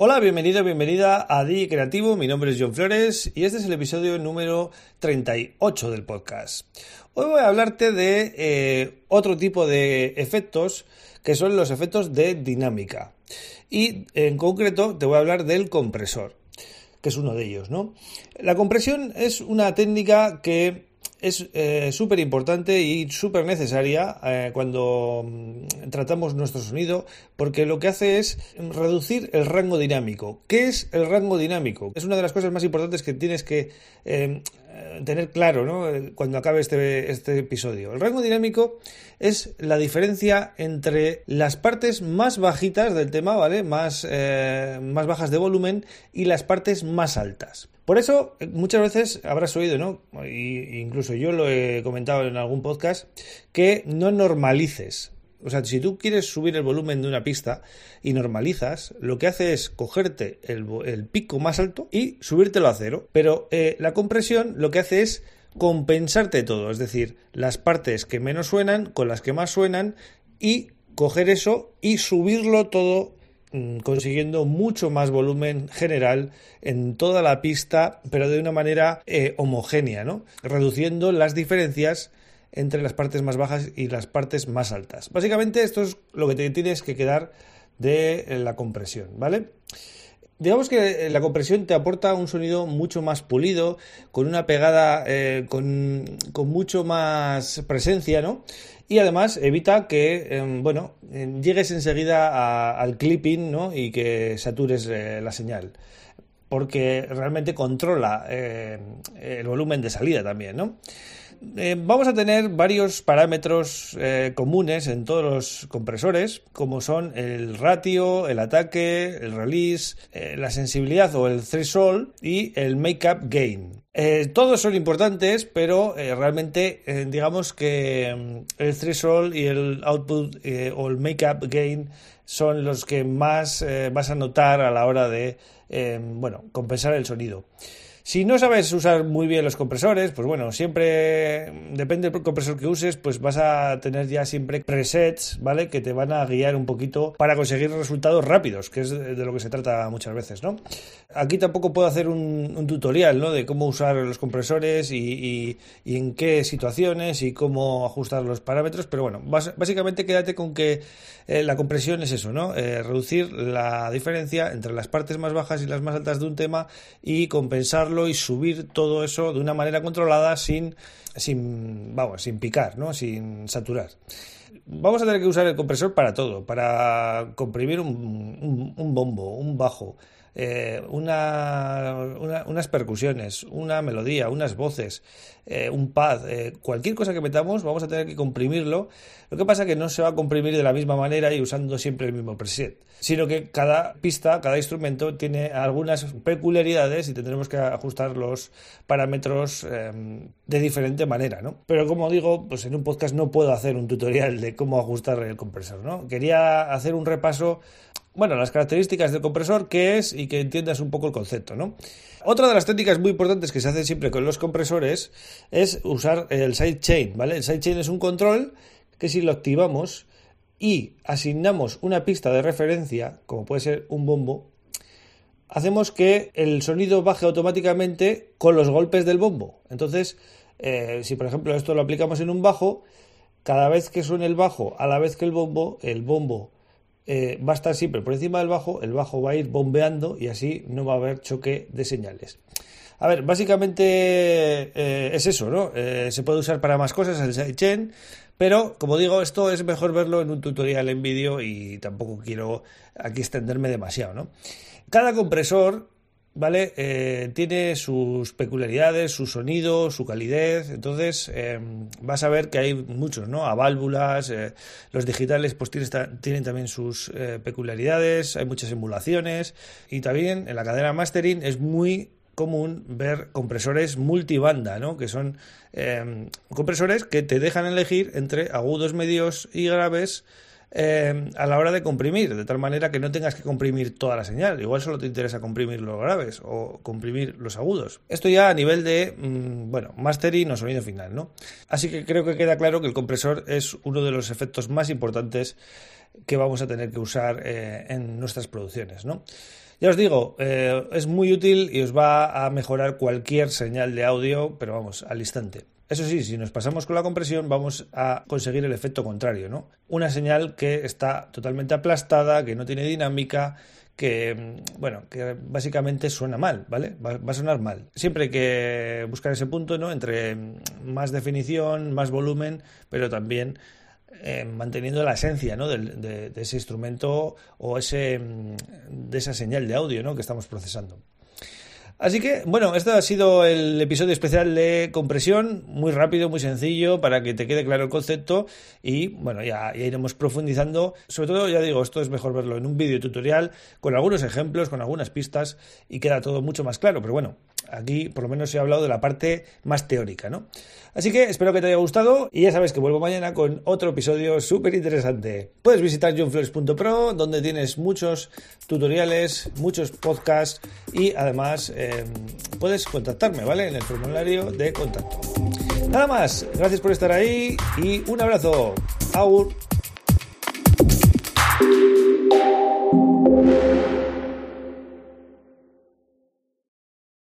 Hola, bienvenido, bienvenida a DJ Creativo. Mi nombre es John Flores y este es el episodio número 38 del podcast. Hoy voy a hablarte de eh, otro tipo de efectos que son los efectos de dinámica. Y en concreto te voy a hablar del compresor, que es uno de ellos, ¿no? La compresión es una técnica que es eh, súper importante y súper necesaria eh, cuando mm, tratamos nuestro sonido porque lo que hace es reducir el rango dinámico. ¿Qué es el rango dinámico? Es una de las cosas más importantes que tienes que eh, tener claro ¿no? cuando acabe este, este episodio. El rango dinámico es la diferencia entre las partes más bajitas del tema, ¿vale? Más, más bajas de volumen y las partes más altas. Por eso, muchas veces habrás oído, ¿no? Y, incluso yo lo he comentado en algún podcast, que no normalices. O sea, si tú quieres subir el volumen de una pista y normalizas, lo que hace es cogerte el, pico más alto y subírtelo a cero. Pero eh, la compresión lo que hace es compensarte todo, es decir, las partes que menos suenan con las que más suenan y coger eso y subirlo todo consiguiendo mucho más volumen general en toda la pista, pero de una manera eh, homogénea, ¿no? Reduciendo las diferencias entre las partes más bajas y las partes más altas. Básicamente esto es lo que te tienes que quedar de eh, la compresión, ¿vale? Digamos que eh, la compresión te aporta un sonido mucho más pulido, con una pegada con, con, mucho más presencia, ¿no? y además evita que, em, bueno, llegues enseguida al clipping, ¿no? Y que satures eh, la señal. Porque realmente controla eh, el volumen de salida también, ¿no? Eh, vamos a tener varios parámetros comunes en todos los compresores, como son el ratio, el ataque, el release, la sensibilidad o el threshold y el make-up gain. Eh, todos son importantes, pero eh, realmente eh, digamos que mm, el threshold y el output o el make-up gain son los que más vas a notar a la hora de bueno, compensar el sonido. Si no sabes usar muy bien los compresores, pues bueno, siempre depende del compresor que uses, pues vas a tener ya siempre presets, ¿vale? Que te van a guiar un poquito para conseguir resultados rápidos, que es de lo que se trata muchas veces, ¿no? Aquí tampoco puedo hacer un, tutorial, ¿no? De cómo usar los compresores y, en qué situaciones y cómo ajustar los parámetros, pero bueno, básicamente quédate con que eh, la compresión es eso, ¿no? Eh, reducir la diferencia entre las partes más bajas y las más altas de un tema y compensarlo y subir todo eso de una manera controlada sin, sin, vamos, sin picar, ¿no? sin saturar. Vamos a tener que usar el compresor para todo, para comprimir un, un bombo, un bajo, eh, unas percusiones, una melodía, unas voces, eh, un pad, eh, cualquier cosa que metamos, vamos a tener que comprimirlo. Lo que pasa es que no se va a comprimir de la misma manera y usando siempre el mismo preset, sino que cada pista, cada instrumento tiene algunas peculiaridades y tendremos que ajustar los parámetros de diferente manera, ¿no? Pero como digo, pues en un podcast no puedo hacer un tutorial de cómo ajustar el compresor, ¿no? Quería hacer un repaso bueno, las características del compresor, qué es y que entiendas un poco el concepto, ¿no? Otra de las técnicas muy importantes que se hacen siempre con los compresores es usar el sidechain, ¿vale? El sidechain es un control que si lo activamos y asignamos una pista de referencia, como puede ser un bombo, hacemos que el sonido baje automáticamente con los golpes del bombo. Entonces, eh, si por ejemplo esto lo aplicamos en un bajo, cada vez que suene el bajo, a la vez que el bombo, el bombo eh, va a estar siempre por encima del bajo, el bajo va a ir bombeando y así no va a haber choque de señales. A ver, básicamente eh, es eso, ¿no? Eh, se puede usar para más cosas el sidechain, pero como digo, esto es mejor verlo en un tutorial en vídeo y tampoco quiero aquí extenderme demasiado, ¿no? Cada compresor ¿vale? Eh, tiene sus peculiaridades, su sonido, su calidez, entonces em, vas a ver que hay muchos, ¿no? A válvulas, eh, los digitales pues tienen, también sus eh, peculiaridades, hay muchas emulaciones y también en la cadena mastering es muy común ver compresores multibanda, ¿no? Que son em, compresores que te dejan elegir entre agudos, medios y graves eh, a la hora de comprimir, de tal manera que no tengas que comprimir toda la señal. Igual solo te interesa comprimir los graves o comprimir los agudos. Esto ya a nivel de, mm, bueno, mastering o sonido final, ¿no? Así que creo que queda claro que el compresor es uno de los efectos más importantes que vamos a tener que usar eh, en nuestras producciones, ¿no? Ya os digo, eh, es muy útil y os va a mejorar cualquier señal de audio, pero vamos, al instante. Eso sí, si nos pasamos con la compresión vamos a conseguir el efecto contrario, ¿no? Una señal que está totalmente aplastada, que no tiene dinámica, que, mm, bueno, que básicamente suena mal, ¿vale? Va, a sonar mal. Siempre hay que buscar ese punto, ¿no? Entre mm, más definición, más volumen, pero también eh, manteniendo la esencia ¿no? de, ese instrumento o ese, mm, de esa señal de audio ¿no? que estamos procesando. Así que, bueno, este ha sido el episodio especial de compresión, muy rápido, muy sencillo, para que te quede claro el concepto y, bueno, ya, iremos profundizando. Sobre todo, ya digo, esto es mejor verlo en un vídeo tutorial, con algunos ejemplos, con algunas pistas y queda todo mucho más claro. Pero bueno, aquí por lo menos he hablado de la parte más teórica, ¿no? Así que espero que te haya gustado y ya sabes que vuelvo mañana con otro episodio súper interesante. Puedes visitar johnflores.pro donde tienes muchos tutoriales, muchos podcasts y además eh, puedes contactarme, ¿vale? En el formulario de contacto. Nada más, gracias por estar ahí y un abrazo. Aur.